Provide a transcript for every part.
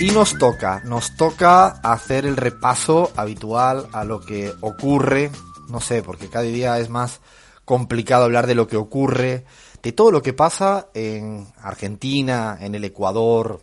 Y nos toca, nos toca hacer el repaso habitual a lo que ocurre, no sé, porque cada día es más complicado hablar de lo que ocurre, de todo lo que pasa en Argentina, en el Ecuador,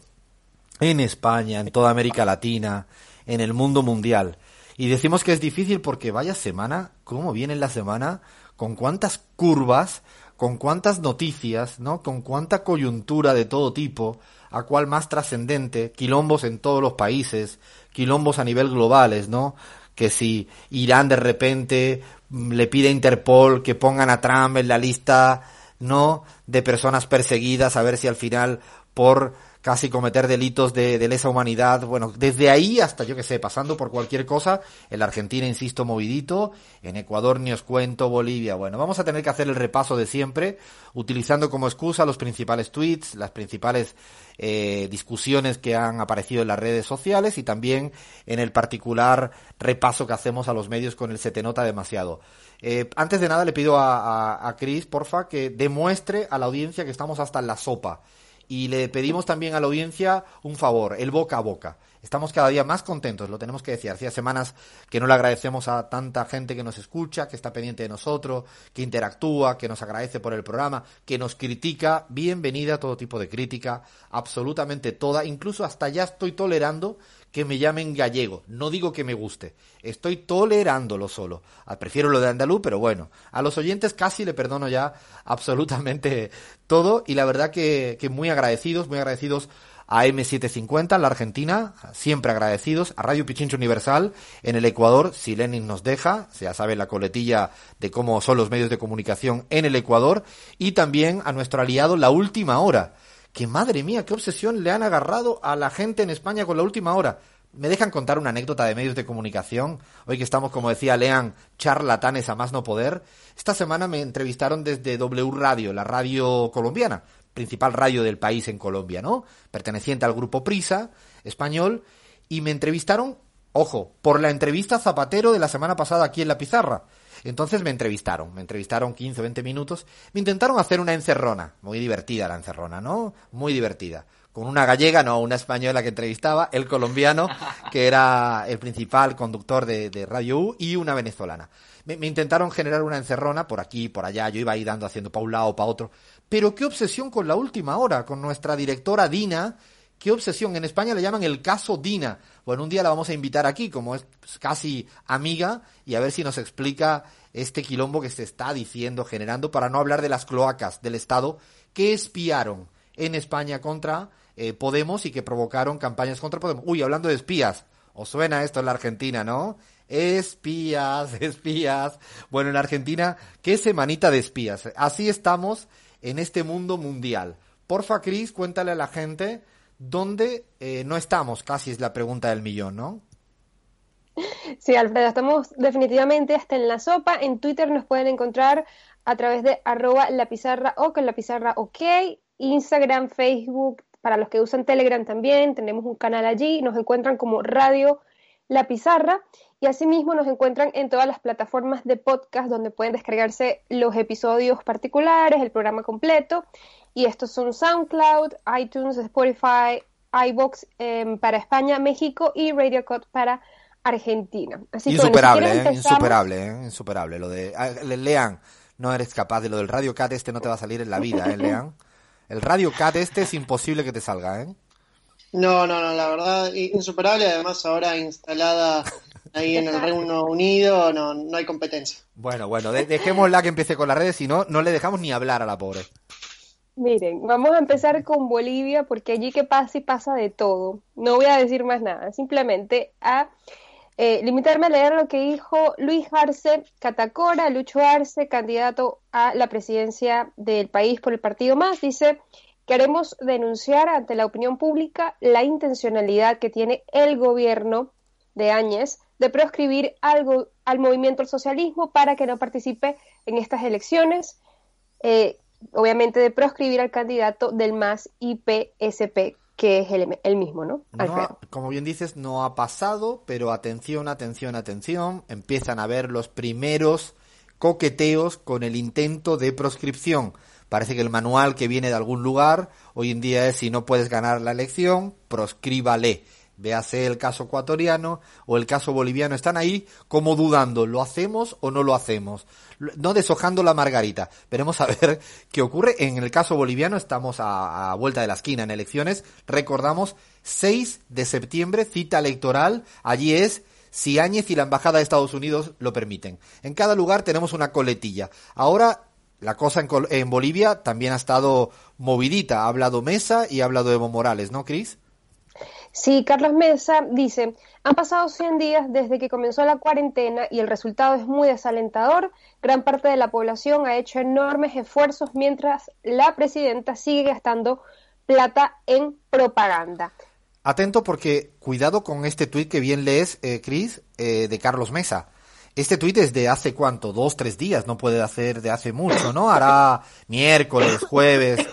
en España, en toda América Latina, en el mundo mundial. Y decimos que es difícil porque vaya semana, cómo viene la semana, con cuántas curvas, con cuántas noticias, ¿no? Con cuánta coyuntura de todo tipo, a cuál más trascendente, quilombos en todos los países, quilombos a nivel globales, ¿no? Que si Irán de repente mm, le pide a Interpol que pongan a Trump en la lista, ¿no? De personas perseguidas, a ver si al final por casi cometer delitos de, lesa humanidad. Bueno, desde ahí hasta, yo que sé, pasando por cualquier cosa, en la Argentina, insisto, movidito, en Ecuador ni os cuento, Bolivia. Bueno, vamos a tener que hacer el repaso de siempre, utilizando como excusa los principales tweets, las principales eh, discusiones que han aparecido en las redes sociales y también en el particular repaso que hacemos a los medios con el Se Te Nota Demasiado. Eh, antes de nada le pido a, a, a Chris, porfa, que demuestre a la audiencia que estamos hasta en la sopa y le pedimos también a la audiencia un favor, el boca a boca. Estamos cada día más contentos, lo tenemos que decir. Hacía semanas que no le agradecemos a tanta gente que nos escucha, que está pendiente de nosotros, que interactúa, que nos agradece por el programa, que nos critica. Bienvenida a todo tipo de crítica, absolutamente toda. Incluso hasta ya estoy tolerando que me llamen gallego. No digo que me guste, estoy tolerándolo solo. Ah, prefiero lo de andaluz, pero bueno, a los oyentes casi le perdono ya absolutamente todo y la verdad que, que muy agradecidos, muy agradecidos a M750 en la Argentina, siempre agradecidos, a Radio Pichincho Universal en el Ecuador, si Lenin nos deja, ya sabe la coletilla de cómo son los medios de comunicación en el Ecuador, y también a nuestro aliado La Última Hora, que madre mía, qué obsesión le han agarrado a la gente en España con La Última Hora. ¿Me dejan contar una anécdota de medios de comunicación? Hoy que estamos, como decía Lean, charlatanes a más no poder. Esta semana me entrevistaron desde W Radio, la radio colombiana principal radio del país en Colombia, ¿no? Perteneciente al grupo Prisa, español, y me entrevistaron, ojo, por la entrevista Zapatero de la semana pasada aquí en La Pizarra. Entonces me entrevistaron, me entrevistaron 15 o 20 minutos, me intentaron hacer una encerrona, muy divertida la encerrona, ¿no? Muy divertida. Con una gallega, no, una española que entrevistaba, el colombiano, que era el principal conductor de, de Radio U, y una venezolana. Me, me, intentaron generar una encerrona por aquí, por allá, yo iba ahí dando, haciendo para un lado, para otro. Pero qué obsesión con la última hora, con nuestra directora Dina, qué obsesión. En España le llaman el caso Dina. Bueno, un día la vamos a invitar aquí, como es casi amiga, y a ver si nos explica este quilombo que se está diciendo, generando, para no hablar de las cloacas del Estado que espiaron en España contra eh, Podemos y que provocaron campañas contra Podemos. Uy, hablando de espías, ¿os suena esto en la Argentina, no? Espías, espías. Bueno, en Argentina, qué semanita de espías. Así estamos en este mundo mundial. Porfa, Cris, cuéntale a la gente dónde eh, no estamos, casi es la pregunta del millón, ¿no? Sí, Alfredo, estamos definitivamente hasta en la sopa. En Twitter nos pueden encontrar a través de arroba la pizarra o con la pizarra Instagram, Facebook, para los que usan Telegram también, tenemos un canal allí, nos encuentran como Radio La Pizarra y asimismo nos encuentran en todas las plataformas de podcast donde pueden descargarse los episodios particulares, el programa completo. Y estos son SoundCloud, iTunes, Spotify, iBox eh, para España, México y Radio Code para Argentina. Así insuperable, que, bueno, si eh, insuperable, eh, insuperable. Lo de ah, Lean, no eres capaz de lo del Radio Cat este no te va a salir en la vida, ¿eh, Lean? El Radio Cat este es imposible que te salga, ¿eh? No, no, no, la verdad, insuperable. Además, ahora instalada ahí en el Reino Unido, no, no hay competencia. Bueno, bueno, de dejémosla que empiece con las redes, si no, no le dejamos ni hablar a la pobre. Miren, vamos a empezar con Bolivia, porque allí que pasa y pasa de todo. No voy a decir más nada, simplemente a eh, limitarme a leer lo que dijo Luis Arce Catacora, Lucho Arce, candidato a la presidencia del país por el Partido Más, dice, queremos denunciar ante la opinión pública la intencionalidad que tiene el gobierno de Áñez de proscribir algo al movimiento al socialismo para que no participe en estas elecciones, eh, obviamente de proscribir al candidato del MAS IPSP, que es el, el mismo, ¿no? no como bien dices, no ha pasado, pero atención, atención, atención, empiezan a ver los primeros coqueteos con el intento de proscripción. Parece que el manual que viene de algún lugar hoy en día es si no puedes ganar la elección, proscríbale. Véase el caso ecuatoriano o el caso boliviano. Están ahí como dudando, ¿lo hacemos o no lo hacemos? No deshojando la margarita. Veremos a ver qué ocurre. En el caso boliviano estamos a, vuelta de la esquina en elecciones. Recordamos 6 de septiembre, cita electoral. Allí es si Áñez y la Embajada de Estados Unidos lo permiten. En cada lugar tenemos una coletilla. Ahora la cosa en, en Bolivia también ha estado movidita. Ha hablado Mesa y ha hablado Evo Morales, ¿no, Cris? Sí, Carlos Mesa dice, han pasado 100 días desde que comenzó la cuarentena y el resultado es muy desalentador. Gran parte de la población ha hecho enormes esfuerzos mientras la presidenta sigue gastando plata en propaganda. Atento porque cuidado con este tuit que bien lees, eh, Cris, eh, de Carlos Mesa. Este tuit es de hace cuánto, dos, tres días, no puede hacer de hace mucho, ¿no? Hará miércoles, jueves.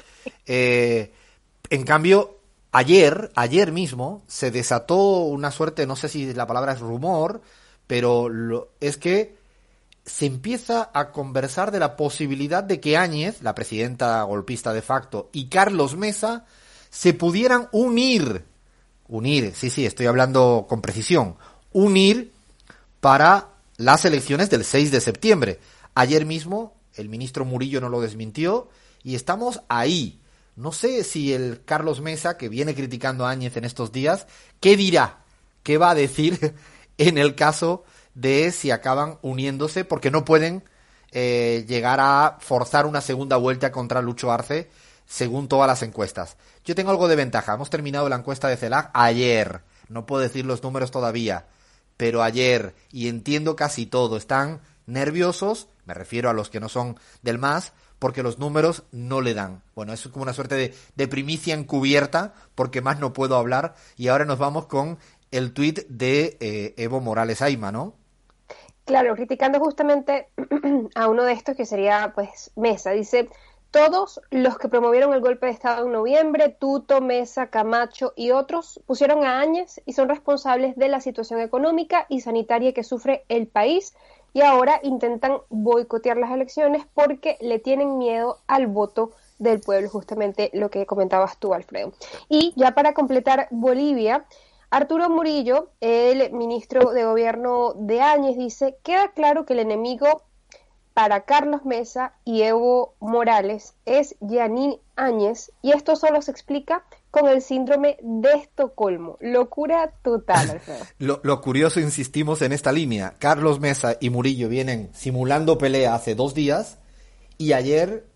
Eh, en cambio, ayer, ayer mismo, se desató una suerte, no sé si la palabra es rumor, pero lo, es que se empieza a conversar de la posibilidad de que Áñez, la presidenta golpista de facto, y Carlos Mesa se pudieran unir, unir, sí, sí, estoy hablando con precisión, unir para las elecciones del 6 de septiembre. Ayer mismo el ministro Murillo no lo desmintió y estamos ahí, no sé si el Carlos Mesa, que viene criticando a Áñez en estos días, ¿qué dirá? ¿Qué va a decir en el caso de si acaban uniéndose? Porque no pueden eh, llegar a forzar una segunda vuelta contra Lucho Arce, según todas las encuestas. Yo tengo algo de ventaja. Hemos terminado la encuesta de CELAC ayer. No puedo decir los números todavía, pero ayer, y entiendo casi todo, están nerviosos, me refiero a los que no son del MAS, porque los números no le dan. Bueno, es como una suerte de, de, primicia encubierta, porque más no puedo hablar. Y ahora nos vamos con el tuit de eh, Evo Morales Aima, ¿no? Claro, criticando justamente a uno de estos que sería, pues, Mesa. Dice, todos los que promovieron el golpe de Estado en noviembre, Tuto, Mesa, Camacho y otros, pusieron a Áñez y son responsables de la situación económica y sanitaria que sufre el país y ahora intentan boicotear las elecciones porque le tienen miedo al voto del pueblo, justamente lo que comentabas tú, Alfredo. Y ya para completar Bolivia, Arturo Murillo, el ministro de Gobierno de Áñez, dice, queda claro que el enemigo para Carlos Mesa y Evo Morales es Yanín Áñez y esto solo se explica con el síndrome de Estocolmo. Locura total, Alfredo. lo, lo, curioso, insistimos en esta línea. Carlos Mesa y Murillo vienen simulando pelea hace dos días y ayer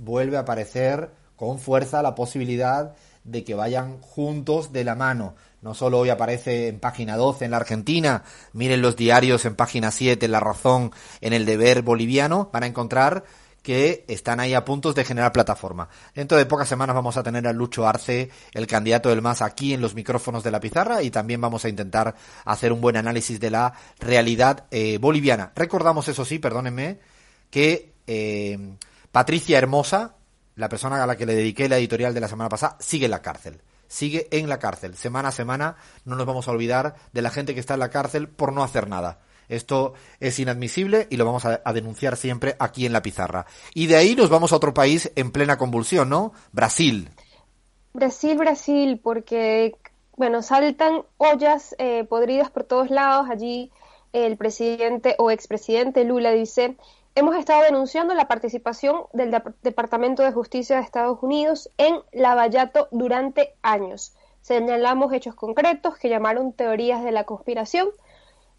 vuelve a aparecer con fuerza la posibilidad de que vayan juntos de la mano. No solo hoy aparece en página 12 en la Argentina, miren los diarios en página 7, en La Razón, en el Deber boliviano, van a encontrar que están ahí a puntos de generar plataforma. Dentro de pocas semanas vamos a tener a Lucho Arce, el candidato del MAS, aquí en los micrófonos de la pizarra y también vamos a intentar hacer un buen análisis de la realidad eh, boliviana. Recordamos, eso sí, perdónenme, que eh, Patricia Hermosa, la persona a la que le dediqué la editorial de la semana pasada, sigue en la cárcel sigue en la cárcel. Semana a semana no nos vamos a olvidar de la gente que está en la cárcel por no hacer nada. Esto es inadmisible y lo vamos a, denunciar siempre aquí en la pizarra. Y de ahí nos vamos a otro país en plena convulsión, ¿no? Brasil. Brasil, Brasil, porque, bueno, saltan ollas eh, podridas por todos lados. Allí el presidente o expresidente Lula dice, hemos estado denunciando la participación del Dep Departamento de Justicia de Estados Unidos en Lavallato durante años. Señalamos hechos concretos que llamaron teorías de la conspiración.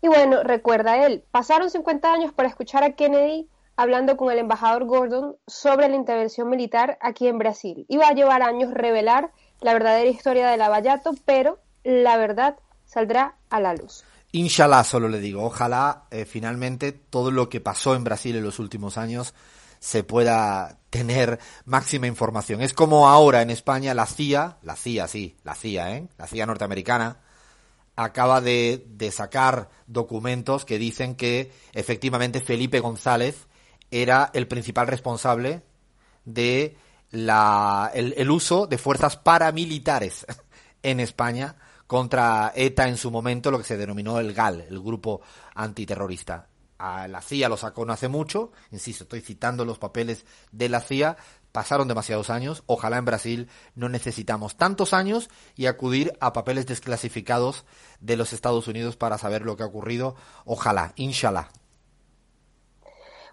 Y bueno, recuerda él, pasaron 50 años para escuchar a Kennedy hablando con el embajador Gordon sobre la intervención militar aquí en Brasil. Iba a llevar años revelar la verdadera historia de Lavallato, pero la verdad saldrá a la luz. Inshallah, solo le digo, ojalá eh, finalmente todo lo que pasó en Brasil en los últimos años se pueda tener máxima información. Es como ahora en España la CIA, la CIA, sí, la CIA, ¿eh? La CIA norteamericana, acaba de, sacar documentos que dicen que efectivamente Felipe González era el principal responsable de la, el, el uso de fuerzas paramilitares en España contra ETA en su momento, lo que se denominó el GAL, el grupo antiterrorista. A la CIA lo sacó no hace mucho, insisto, estoy citando los papeles de la CIA, pasaron demasiados años, ojalá en Brasil no necesitamos tantos años y acudir a papeles desclasificados de los Estados Unidos para saber lo que ha ocurrido, ojalá, inshallah.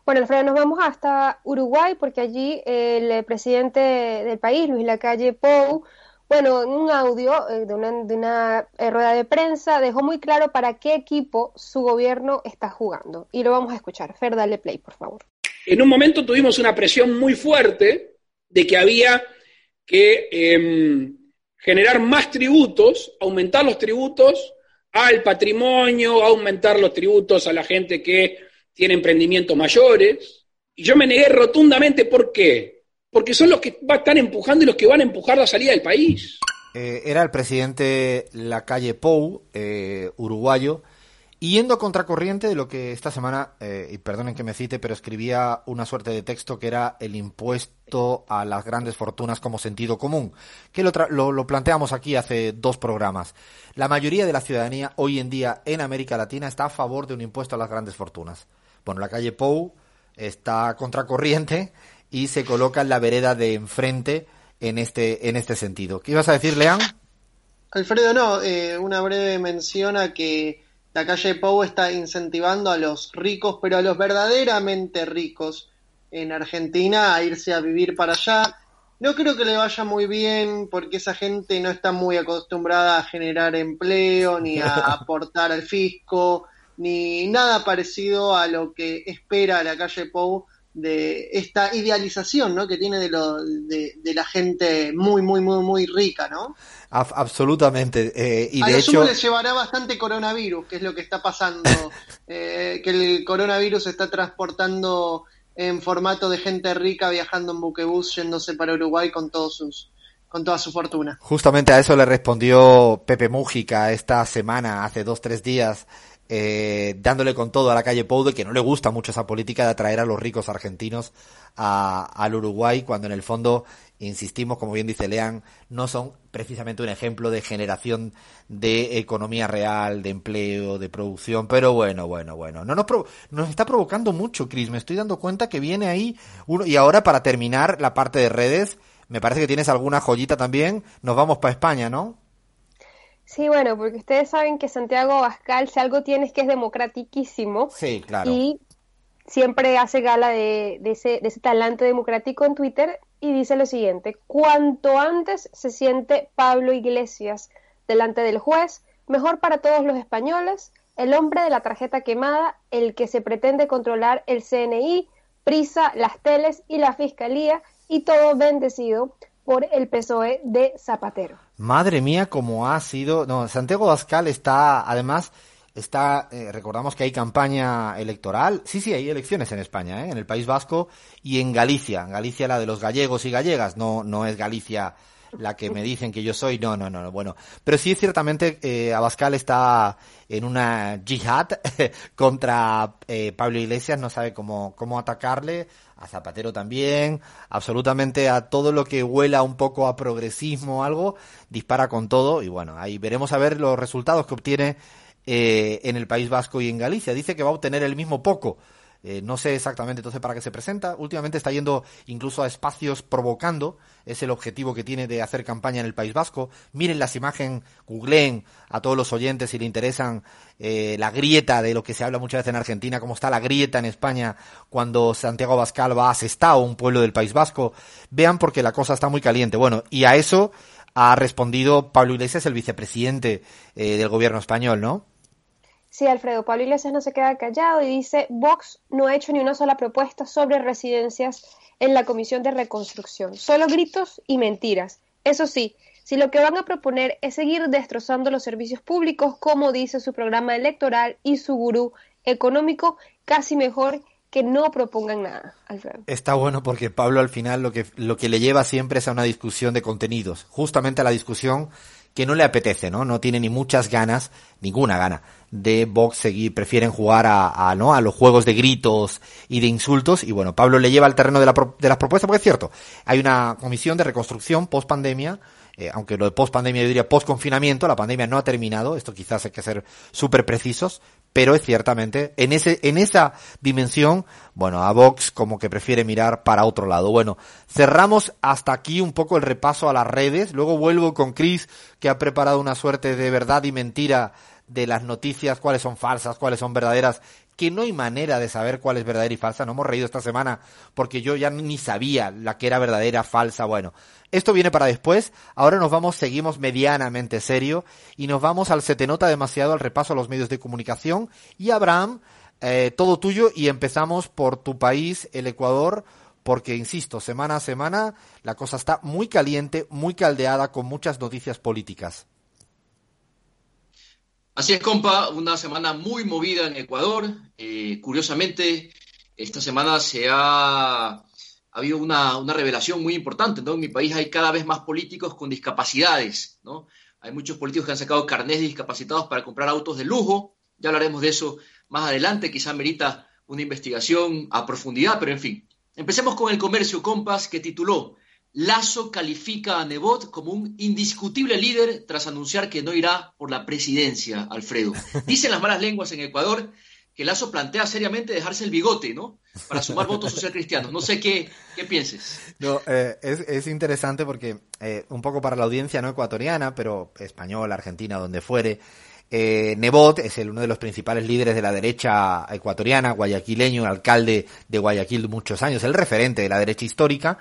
Bueno, Alfredo, nos vamos hasta Uruguay porque allí el presidente del país, Luis Lacalle Pou, bueno, en un audio eh, de una, de una eh, rueda de prensa dejó muy claro para qué equipo su gobierno está jugando. Y lo vamos a escuchar. Fer, dale play, por favor. En un momento tuvimos una presión muy fuerte de que había que em, generar más tributos, aumentar los tributos al patrimonio, aumentar los tributos a la gente que tiene emprendimientos mayores. Y yo me negué rotundamente, ¿por qué? porque son los que están empujando y los que van a empujar la salida del país. Eh, era el presidente Lacalle Pou, eh, uruguayo, yendo a contracorriente de lo que esta semana, eh, y perdonen que me cite, pero escribía una suerte de texto que era el impuesto a las grandes fortunas como sentido común, que lo, lo, lo planteamos aquí hace dos programas. La mayoría de la ciudadanía hoy en día en América Latina está a favor de un impuesto a las grandes fortunas. Bueno, la calle Pou está contracorriente y se coloca en la vereda de enfrente en este, en este sentido. ¿Qué ibas a decir, Leán? Alfredo, no, eh, una breve mención a que la calle Pou está incentivando a los ricos, pero a los verdaderamente ricos en Argentina a irse a vivir para allá. No creo que le vaya muy bien porque esa gente no está muy acostumbrada a generar empleo, ni a aportar al fisco, ni nada parecido a lo que espera la calle Pou de esta idealización ¿no? que tiene de, lo, de, la gente muy, muy, muy, muy rica, ¿no? absolutamente. Eh, y a de hecho... le llevará bastante coronavirus, que es lo que está pasando, eh, que el coronavirus se está transportando en formato de gente rica viajando en buquebús yéndose para Uruguay con todos sus con toda su fortuna. Justamente a eso le respondió Pepe Mújica esta semana, hace dos, tres días, eh, dándole con todo a la calle Pou de que no le gusta mucho esa política de atraer a los ricos argentinos al Uruguay, cuando en el fondo, insistimos, como bien dice Lean, no son precisamente un ejemplo de generación de economía real, de empleo, de producción, pero bueno, bueno, bueno, no nos, nos está provocando mucho, Cris, me estoy dando cuenta que viene ahí uno, y ahora para terminar la parte de redes, me parece que tienes alguna joyita también, nos vamos para España, ¿no? Sí, bueno, porque ustedes saben que Santiago Abascal, si algo tiene es que es democratiquísimo. Sí, claro. Y siempre hace gala de, ese, de ese talante democrático en Twitter y dice lo siguiente, cuanto antes se siente Pablo Iglesias delante del juez, mejor para todos los españoles, el hombre de la tarjeta quemada, el que se pretende controlar el CNI, Prisa, las teles y la Fiscalía, y todo bendecido por el PSOE de Zapatero. Madre mía, cómo ha sido. No, Santiago Bascal está, además, está, eh, recordamos que hay campaña electoral. Sí, sí, hay elecciones en España, ¿eh? en el País Vasco y en Galicia. Galicia la de los gallegos y gallegas, no, no es Galicia la que me dicen que yo soy, no, no, no, bueno. Pero sí, ciertamente, eh, Abascal está en una jihad contra eh, Pablo Iglesias, no sabe cómo, cómo atacarle, a Zapatero también, absolutamente a todo lo que huela un poco a progresismo o algo, dispara con todo y bueno, ahí veremos a ver los resultados que obtiene eh, en el País Vasco y en Galicia. Dice que va a obtener el mismo poco eh, no sé exactamente entonces para qué se presenta. Últimamente está yendo incluso a espacios provocando. Es el objetivo que tiene de hacer campaña en el País Vasco. Miren las imágenes, googleen a todos los oyentes si le interesan eh, la grieta de lo que se habla muchas veces en Argentina, cómo está la grieta en España cuando Santiago Bascal va a Sestao, un pueblo del País Vasco. Vean porque la cosa está muy caliente. Bueno, y a eso ha respondido Pablo Iglesias, el vicepresidente eh, del gobierno español, ¿no? Sí, Alfredo, Pablo Iglesias no se queda callado y dice, Vox no ha hecho ni una sola propuesta sobre residencias en la Comisión de Reconstrucción, solo gritos y mentiras. Eso sí, si lo que van a proponer es seguir destrozando los servicios públicos, como dice su programa electoral y su gurú económico, casi mejor que no propongan nada, Alfredo. Está bueno porque Pablo al final lo que, lo que le lleva siempre es a una discusión de contenidos, justamente a la discusión que no le apetece, ¿no? No tiene ni muchas ganas, ninguna gana, de Vox seguir, prefieren jugar a, ¿no? a los juegos de gritos y de insultos. Y bueno, Pablo le lleva al terreno de, la, de las propuestas, porque es cierto, hay una comisión de reconstrucción post pandemia eh, aunque lo de post pandemia yo diría post confinamiento, la pandemia no ha terminado, esto quizás hay que ser súper precisos, pero es ciertamente en ese en esa dimensión, bueno, a Vox como que prefiere mirar para otro lado. Bueno, cerramos hasta aquí un poco el repaso a las redes, luego vuelvo con Chris que ha preparado una suerte de verdad y mentira de las noticias, cuáles son falsas, cuáles son verdaderas, que no hay manera de saber cuál es verdadera y falsa. No hemos reído esta semana porque yo ya ni sabía la que era verdadera, falsa. Bueno, esto viene para después. Ahora nos vamos, seguimos medianamente serio y nos vamos al se te nota demasiado al repaso a los medios de comunicación. Y Abraham, eh, todo tuyo y empezamos por tu país, el Ecuador. Porque, insisto, semana a semana la cosa está muy caliente, muy caldeada, con muchas noticias políticas. Así es, compa, una semana muy movida en Ecuador. Eh, curiosamente, esta semana se ha, ha habido una, una, revelación muy importante, ¿no? En mi país hay cada vez más políticos con discapacidades, ¿no? Hay muchos políticos que han sacado carnés discapacitados para comprar autos de lujo. Ya hablaremos de eso más adelante, quizá merita una investigación a profundidad, pero en fin. Empecemos con el comercio, compas, que tituló Lazo califica a Nebot como un indiscutible líder tras anunciar que no irá por la presidencia, Alfredo. Dicen las malas lenguas en Ecuador que Lazo plantea seriamente dejarse el bigote, ¿no? Para sumar votos social cristianos. No sé qué, qué pienses. No, eh, es, es, interesante porque, eh, un poco para la audiencia no ecuatoriana, pero española, argentina, donde fuere, eh, Nebot es el, uno de los principales líderes de la derecha ecuatoriana, guayaquileño, alcalde de Guayaquil muchos años, el referente de la derecha histórica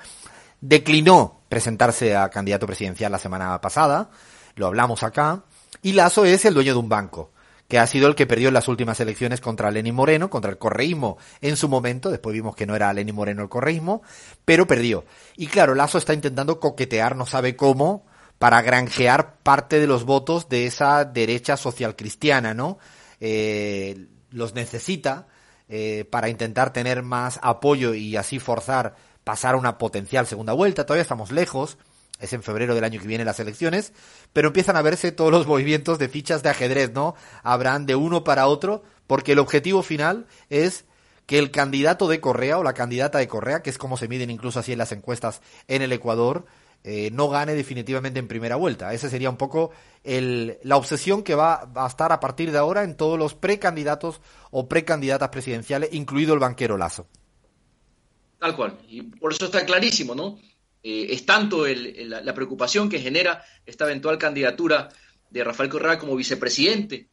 declinó presentarse a candidato presidencial la semana pasada, lo hablamos acá, y Lazo es el dueño de un banco, que ha sido el que perdió las últimas elecciones contra Lenín Moreno, contra el correísmo en su momento, después vimos que no era Lenín Moreno el correísmo, pero perdió. Y claro, Lazo está intentando coquetear, no sabe cómo, para granjear parte de los votos de esa derecha social cristiana, ¿no? Eh, los necesita eh, para intentar tener más apoyo y así forzar pasar a una potencial segunda vuelta. Todavía estamos lejos. Es en febrero del año que viene las elecciones, pero empiezan a verse todos los movimientos de fichas de ajedrez, ¿no? Habrán de uno para otro, porque el objetivo final es que el candidato de Correa o la candidata de Correa, que es como se miden incluso así en las encuestas en el Ecuador, eh, no gane definitivamente en primera vuelta. Esa sería un poco el, la obsesión que va, va, a estar a partir de ahora en todos los precandidatos o precandidatas presidenciales, incluido el banquero Lazo. Tal cual. Y por eso está clarísimo, ¿no? Eh, es tanto el, la, preocupación que genera esta eventual candidatura de Rafael Correa como vicepresidente,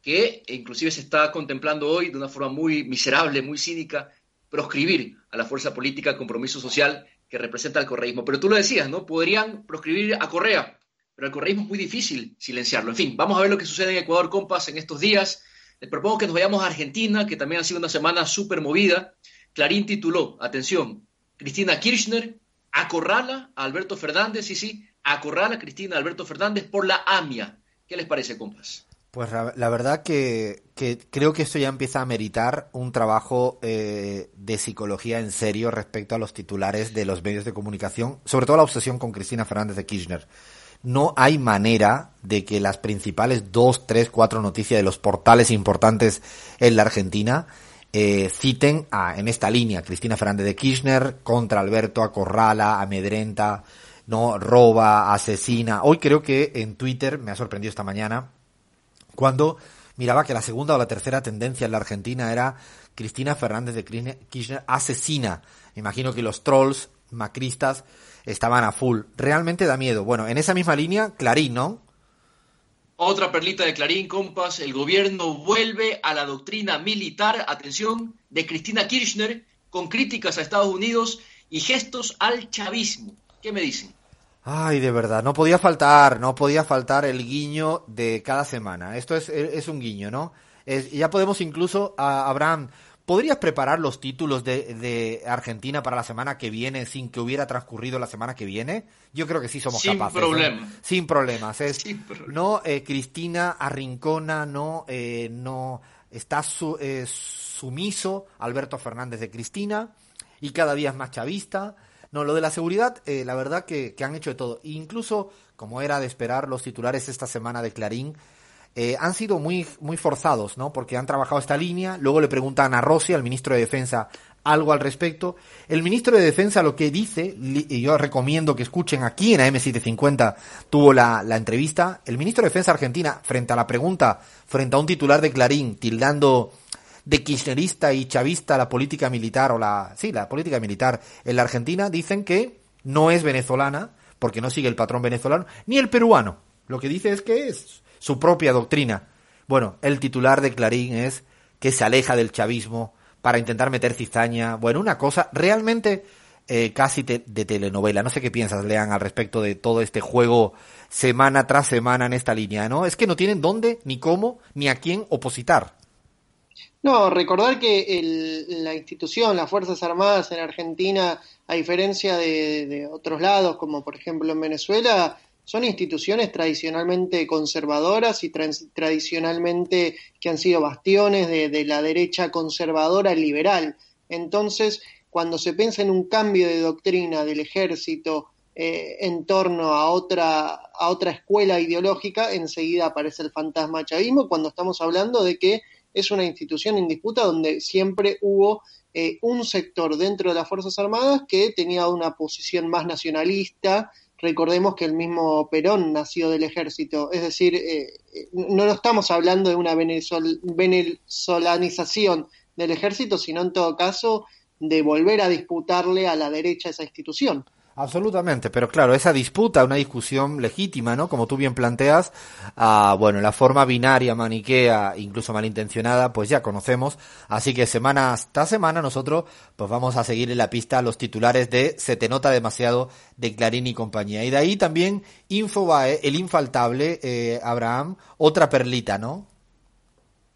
que inclusive se está contemplando hoy de una forma muy miserable, muy cínica, proscribir a la fuerza política compromiso social que representa el correísmo. Pero tú lo decías, ¿no? Podrían proscribir a Correa, pero el correísmo es muy difícil silenciarlo. En fin, vamos a ver lo que sucede en Ecuador, compas, en estos días. Les propongo que nos vayamos a Argentina, que también ha sido una semana súper movida. Clarín tituló, atención, Cristina Kirchner acorrala a Alberto Fernández, sí, sí, acorrala a Cristina Alberto Fernández por la AMIA. ¿Qué les parece, compas? Pues la verdad que, creo que esto ya empieza a meritar un trabajo eh, de psicología en serio respecto a los titulares de los medios de comunicación, sobre todo la obsesión con Cristina Fernández de Kirchner. No hay manera de que las principales dos, tres, cuatro noticias de los portales importantes en la Argentina eh, citen a, en esta línea Cristina Fernández de Kirchner contra Alberto Acorrala, amedrenta, no roba, asesina. Hoy creo que en Twitter me ha sorprendido esta mañana cuando miraba que la segunda o la tercera tendencia en la Argentina era Cristina Fernández de Kirchner asesina. Imagino que los trolls macristas estaban a full. Realmente da miedo. Bueno, en esa misma línea, Clarín, ¿no? Otra perlita de Clarín, compas, el gobierno vuelve a la doctrina militar, atención, de Cristina Kirchner, con críticas a Estados Unidos y gestos al chavismo. ¿Qué me dicen? Ay, de verdad, no podía faltar, no podía faltar el guiño de cada semana. Esto es, es un guiño, ¿no? Ya podemos incluso, a Abraham, ¿podrías preparar los títulos de, de, Argentina para la semana que viene sin que hubiera transcurrido la semana que viene? Yo creo que sí somos sin capaces. Problema. ¿eh? Sin problemas. Es, sin problema. No, eh, Cristina Arrincona no, eh, no está su, eh, sumiso Alberto Fernández de Cristina y cada día es más chavista. No, lo de la seguridad, eh, la verdad que, que, han hecho de todo. incluso, como era de esperar, los titulares esta semana de Clarín eh, han sido muy, muy forzados, ¿no? Porque han trabajado esta línea, luego le preguntan a Rossi, al ministro de Defensa, algo al respecto. El ministro de Defensa lo que dice, y yo recomiendo que escuchen aquí en AM750, tuvo la, la entrevista, el ministro de Defensa argentina, frente a la pregunta, frente a un titular de Clarín, tildando de kirchnerista y chavista la política militar o la, sí, la política militar en la Argentina, dicen que no es venezolana, porque no sigue el patrón venezolano, ni el peruano. Lo que dice es que es su propia doctrina. Bueno, el titular de Clarín es que se aleja del chavismo para intentar meter cizaña. Bueno, una cosa realmente eh, casi de telenovela. No sé qué piensas, Lean, al respecto de todo este juego semana tras semana en esta línea, ¿no? Es que no tienen dónde, ni cómo, ni a quién opositar. No, recordar que la institución, las Fuerzas Armadas en Argentina, a diferencia de, otros lados, como por ejemplo en Venezuela, son instituciones tradicionalmente conservadoras y tradicionalmente que han sido bastiones de, la derecha conservadora liberal. Entonces, cuando se piensa en un cambio de doctrina del ejército eh, en torno a otra, a otra escuela ideológica, enseguida aparece el fantasma chavismo, cuando estamos hablando de que es una institución en disputa donde siempre hubo eh, un sector dentro de las Fuerzas Armadas que tenía una posición más nacionalista. Recordemos que el mismo Perón nació del ejército, es decir, eh, no estamos hablando de una venezolanización del ejército, sino en todo caso de volver a disputarle a la derecha esa institución. Absolutamente, pero claro, esa disputa, una discusión legítima, ¿no? Como tú bien planteas, ah, bueno, la forma binaria, maniquea, incluso malintencionada, pues ya conocemos. Así que semana hasta semana nosotros, pues vamos a seguir en la pista los titulares de Se te nota demasiado de Clarín y compañía. Y de ahí también Infobae, el infaltable, eh, Abraham, otra perlita, ¿no?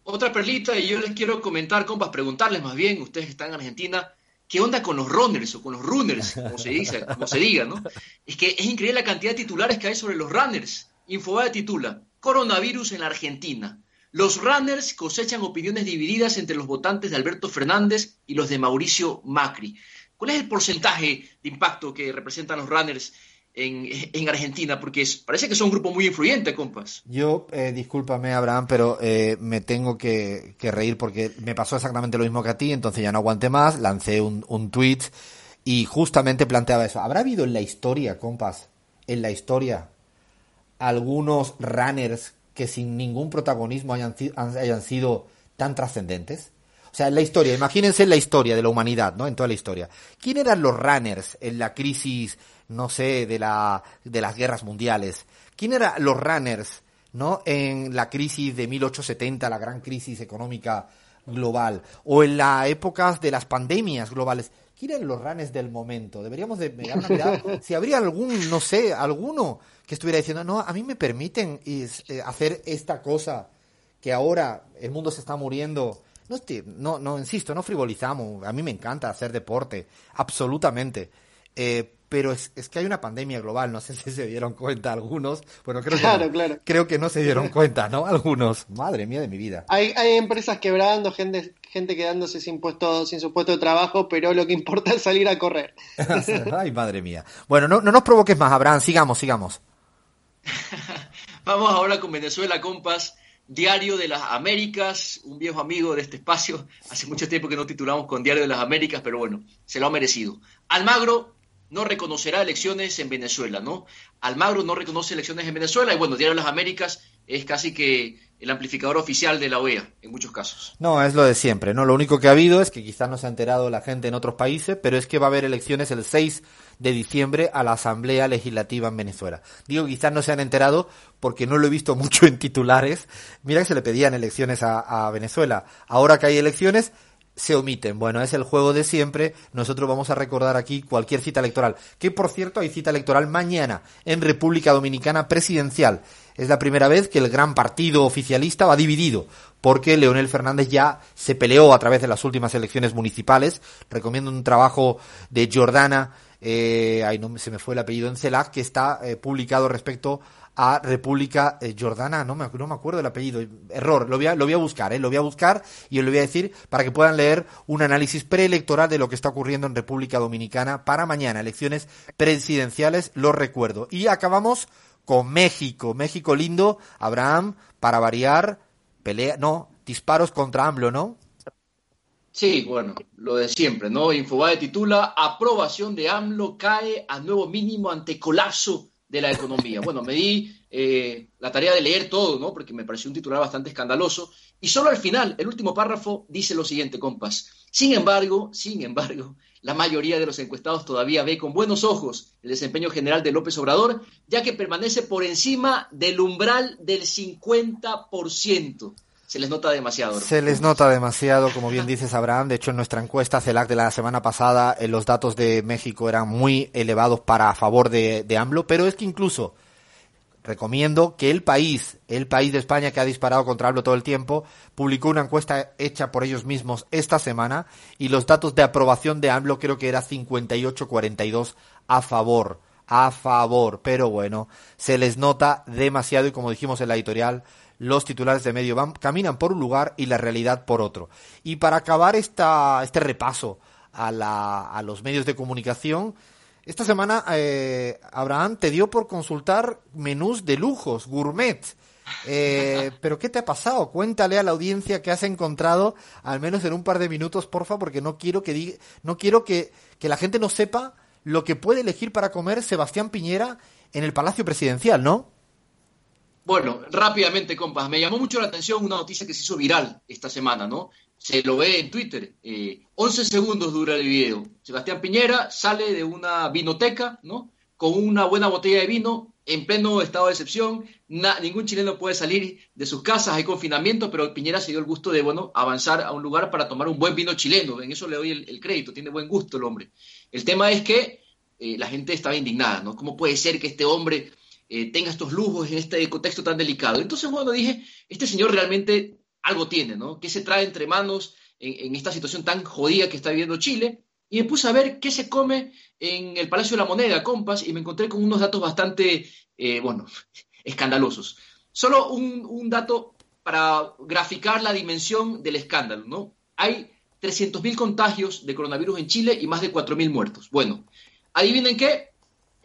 Otra perlita, y yo les quiero comentar, compas, preguntarles más bien, ustedes están en Argentina, ¿Qué onda con los runners o con los runners, como se dice, como se diga, ¿no? Es que es increíble la cantidad de titulares que hay sobre los runners. Infobae titula Coronavirus en la Argentina. Los runners cosechan opiniones divididas entre los votantes de Alberto Fernández y los de Mauricio Macri. ¿Cuál es el porcentaje de impacto que representan los runners en, Argentina? Porque parece que son un grupo muy influyente, compas. Yo, eh, discúlpame, Abraham, pero eh, me tengo que, reír porque me pasó exactamente lo mismo que a ti, entonces ya no aguanté más, lancé un, un tweet y justamente planteaba eso. ¿Habrá habido en la historia, compas, en la historia, algunos runners que sin ningún protagonismo hayan, hayan sido tan trascendentes? O sea, en la historia, imagínense la historia de la humanidad, ¿no? En toda la historia. ¿Quién eran los runners en la crisis no sé, de, la, de las guerras mundiales. ¿Quién eran los runners, no? En la crisis de 1870, la gran crisis económica global, o en las épocas de las pandemias globales. ¿Quién eran los runners del momento? Deberíamos de mirar si habría algún, no sé, alguno que estuviera diciendo, no, a mí me permiten eh, hacer esta cosa que ahora el mundo se está muriendo. No, no, no, insisto, no frivolizamos. A mí me encanta hacer deporte, absolutamente. Eh, pero es, es, que hay una pandemia global, no sé si se dieron cuenta algunos, bueno, creo que, no, creo que no se dieron cuenta, ¿no? Algunos, madre mía de mi vida. Hay, hay empresas quebrando, gente, gente quedándose sin puesto, sin su puesto de trabajo, pero lo que importa es salir a correr. Ay, madre mía. Bueno, no, no nos provoques más, Abraham, sigamos, sigamos. Vamos ahora con Venezuela, compas. Diario de las Américas, un viejo amigo de este espacio. Hace mucho tiempo que no titulamos con Diario de las Américas, pero bueno, se lo ha merecido. Almagro no reconocerá elecciones en Venezuela, ¿no? Almagro no reconoce elecciones en Venezuela y bueno, Diario de las Américas es casi que el amplificador oficial de la OEA en muchos casos. No, es lo de siempre, ¿no? Lo único que ha habido es que quizás no se ha enterado la gente en otros países, pero es que va a haber elecciones el 6 de diciembre a la Asamblea Legislativa en Venezuela. Digo, quizás no se han enterado porque no lo he visto mucho en titulares. Mira que se le pedían elecciones a, a Venezuela. Ahora que hay elecciones, se omiten. Bueno, es el juego de siempre. Nosotros vamos a recordar aquí cualquier cita electoral. Que por cierto hay cita electoral mañana en República Dominicana presidencial. Es la primera vez que el gran partido oficialista va dividido, porque Leonel Fernández ya se peleó a través de las últimas elecciones municipales. Recomiendo un trabajo de Jordana, eh, no se me fue el apellido en CELAC, que está eh, publicado respecto a República eh, Jordana, no me, no me acuerdo el apellido, error, lo voy a, lo voy a buscar, ¿eh? lo voy a buscar y os lo voy a decir para que puedan leer un análisis preelectoral de lo que está ocurriendo en República Dominicana para mañana, elecciones presidenciales, lo recuerdo. Y acabamos con México. México lindo, Abraham, para variar, pelea, no, disparos contra AMLO, ¿no? Sí, bueno, lo de siempre, ¿no? Infobae titula Aprobación de AMLO cae a nuevo mínimo ante colapso de la economía. Bueno, me di eh, la tarea de leer todo, ¿no? Porque me pareció un titular bastante escandaloso. Y solo al final, el último párrafo dice lo siguiente, compas. Sin embargo, sin embargo, la mayoría de los encuestados todavía ve con buenos ojos el desempeño general de López Obrador, ya que permanece por encima del umbral del 50%. Se les nota demasiado. Se les nota demasiado, como bien dices, Abraham. De hecho, en nuestra encuesta CELAC de la semana pasada, eh, los datos de México eran muy elevados para a favor de, de AMLO, pero es que incluso recomiendo que el país, el país de España que ha disparado contra AMLO todo el tiempo, publicó una encuesta hecha por ellos mismos esta semana y los datos de aprobación de AMLO creo que era 58-42 a favor, a favor, pero bueno, se les nota demasiado y como dijimos en la editorial, los titulares de medio van, caminan por un lugar y la realidad por otro. Y para acabar esta, este repaso a, la, a los medios de comunicación, esta semana eh, Abraham te dio por consultar menús de lujos, gourmet. Eh, pero ¿qué te ha pasado? Cuéntale a la audiencia que has encontrado, al menos en un par de minutos, porfa, porque no quiero que diga, no quiero que, que la gente no sepa lo que puede elegir para comer Sebastián Piñera en el Palacio Presidencial, ¿no? Bueno, rápidamente, compas, me llamó mucho la atención una noticia que se hizo viral esta semana, ¿no? Se lo ve en Twitter. Eh, 11 segundos dura el video. Sebastián Piñera sale de una vinoteca, ¿no? Con una buena botella de vino, en pleno estado de excepción. ningún chileno puede salir de sus casas, hay confinamiento, pero Piñera se dio el gusto de, bueno, avanzar a un lugar para tomar un buen vino chileno. En eso le doy el, crédito, tiene buen gusto el hombre. El tema es que eh, la gente estaba indignada, ¿no? ¿Cómo puede ser que este hombre eh, tenga estos lujos en este contexto tan delicado. Entonces, bueno, dije, este señor realmente algo tiene, ¿no? ¿Qué se trae entre manos en, esta situación tan jodida que está viviendo Chile? Y me puse a ver qué se come en el Palacio de la Moneda, compas, y me encontré con unos datos bastante, eh, bueno, escandalosos. Solo un, un, dato para graficar la dimensión del escándalo, ¿no? Hay 300.000 contagios de coronavirus en Chile y más de 4.000 muertos. Bueno, adivinen qué,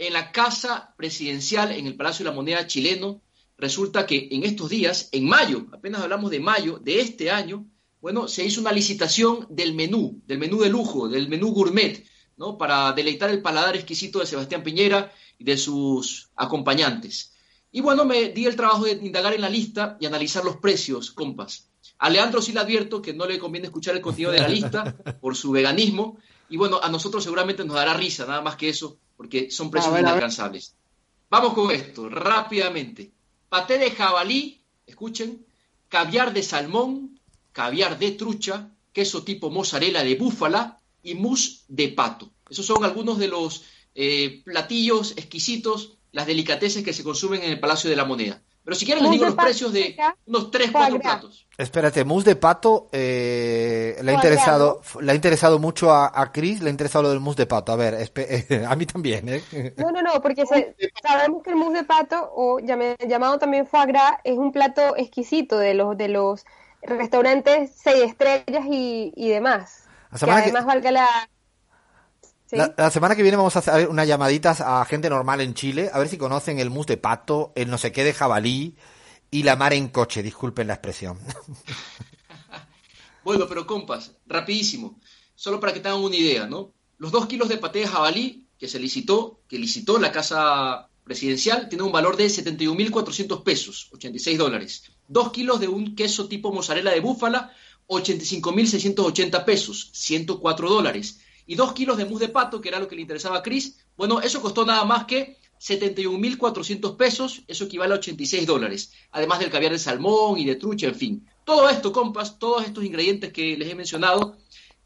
en la casa presidencial, en el Palacio de la Moneda chileno, resulta que en estos días, en mayo, apenas hablamos de mayo de este año, bueno, se hizo una licitación del menú, del menú de lujo, del menú gourmet, ¿no? Para deleitar el paladar exquisito de Sebastián Piñera y de sus acompañantes. Y bueno, me di el trabajo de indagar en la lista y analizar los precios, compas. A Leandro sí le advierto que no le conviene escuchar el contenido de la lista por su veganismo. Y bueno, a nosotros seguramente nos dará risa, nada más que eso, porque son precios inalcanzables. Vamos con esto, rápidamente. Paté de jabalí, escuchen, caviar de salmón, caviar de trucha, queso tipo mozzarella de búfala y mousse de pato. Esos son algunos de los eh, platillos exquisitos, las delicateces que se consumen en el Palacio de la Moneda. Pero si quieren les digo los precios de unos 3, 4 platos. Espérate, mousse de pato eh, le, ha interesado, le ha interesado mucho a, a Chris, le ha interesado lo del mousse de pato. A ver, a mí también. ¿eh? No, no, no, porque sabemos que el mousse de pato, o llamado también foie gras, es un plato exquisito de los, de los restaurantes seis estrellas y, y demás. Que además valga la, la, semana que viene vamos a hacer unas llamaditas a gente normal en Chile, a ver si conocen el mus de pato, el no sé qué de jabalí y la mar en coche, disculpen la expresión. bueno, pero compas, rapidísimo, solo para que tengan una idea, ¿no? Los dos kilos de paté de jabalí que se licitó, que licitó la casa presidencial, tiene un valor de 71.400 pesos, 86 dólares. Dos kilos de un queso tipo mozzarella de búfala, 85.680 pesos, 104 dólares y dos kilos de mousse de pato, que era lo que le interesaba a Chris. Bueno, eso costó nada más que 71.400 pesos, eso equivale a 86 dólares, además del caviar de salmón y de trucha, en fin. Todo esto, compas, todos estos ingredientes que les he mencionado,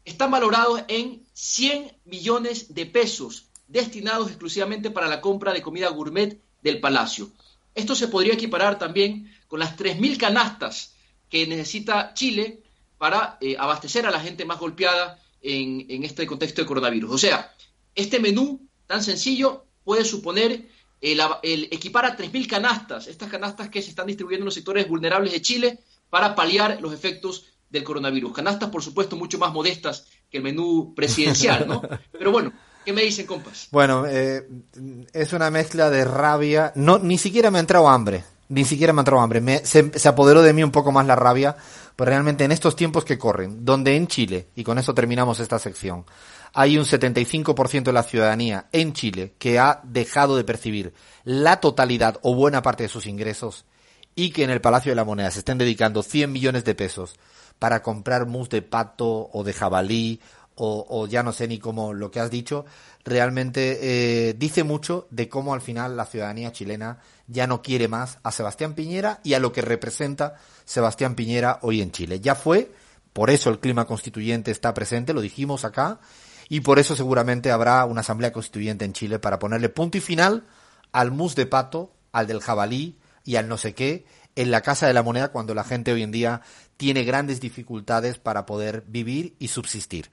están valorados en 100 millones de pesos, destinados exclusivamente para la compra de comida gourmet del palacio. Esto se podría equiparar también con las 3.000 canastas que necesita Chile para eh, abastecer a la gente más golpeada en, este contexto de coronavirus. O sea, este menú tan sencillo puede suponer el, equipar a 3.000 canastas, estas canastas que se están distribuyendo en los sectores vulnerables de Chile para paliar los efectos del coronavirus. Canastas, por supuesto, mucho más modestas que el menú presidencial, ¿no? Pero bueno, ¿Qué me dicen, compas? Bueno, eh, es una mezcla de rabia. No, ni siquiera me ha entrado hambre. Ni siquiera me ha entrado hambre. Me, se, se apoderó de mí un poco más la rabia. Pero realmente en estos tiempos que corren, donde en Chile, y con eso terminamos esta sección, hay un 75% de la ciudadanía en Chile que ha dejado de percibir la totalidad o buena parte de sus ingresos y que en el Palacio de la Moneda se estén dedicando 100 millones de pesos para comprar mus de pato o de jabalí o, o ya no sé ni cómo lo que has dicho, realmente eh, dice mucho de cómo al final la ciudadanía chilena ya no quiere más a Sebastián Piñera y a lo que representa Sebastián Piñera hoy en Chile. Ya fue, por eso el clima constituyente está presente, lo dijimos acá, y por eso seguramente habrá una asamblea constituyente en Chile para ponerle punto y final al mus de pato, al del jabalí y al no sé qué en la Casa de la Moneda cuando la gente hoy en día tiene grandes dificultades para poder vivir y subsistir.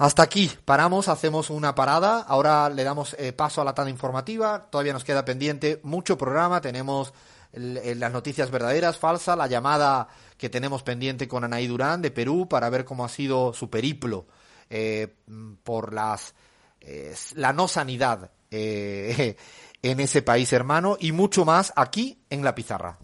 Hasta aquí, paramos, hacemos una parada, ahora le damos eh, paso a la tanda informativa, todavía nos queda pendiente mucho programa, tenemos el, las noticias verdaderas, falsas, la llamada que tenemos pendiente con Anaí Durán de Perú para ver cómo ha sido su periplo eh, por las eh, la no sanidad eh, en ese país hermano y mucho más aquí en la pizarra.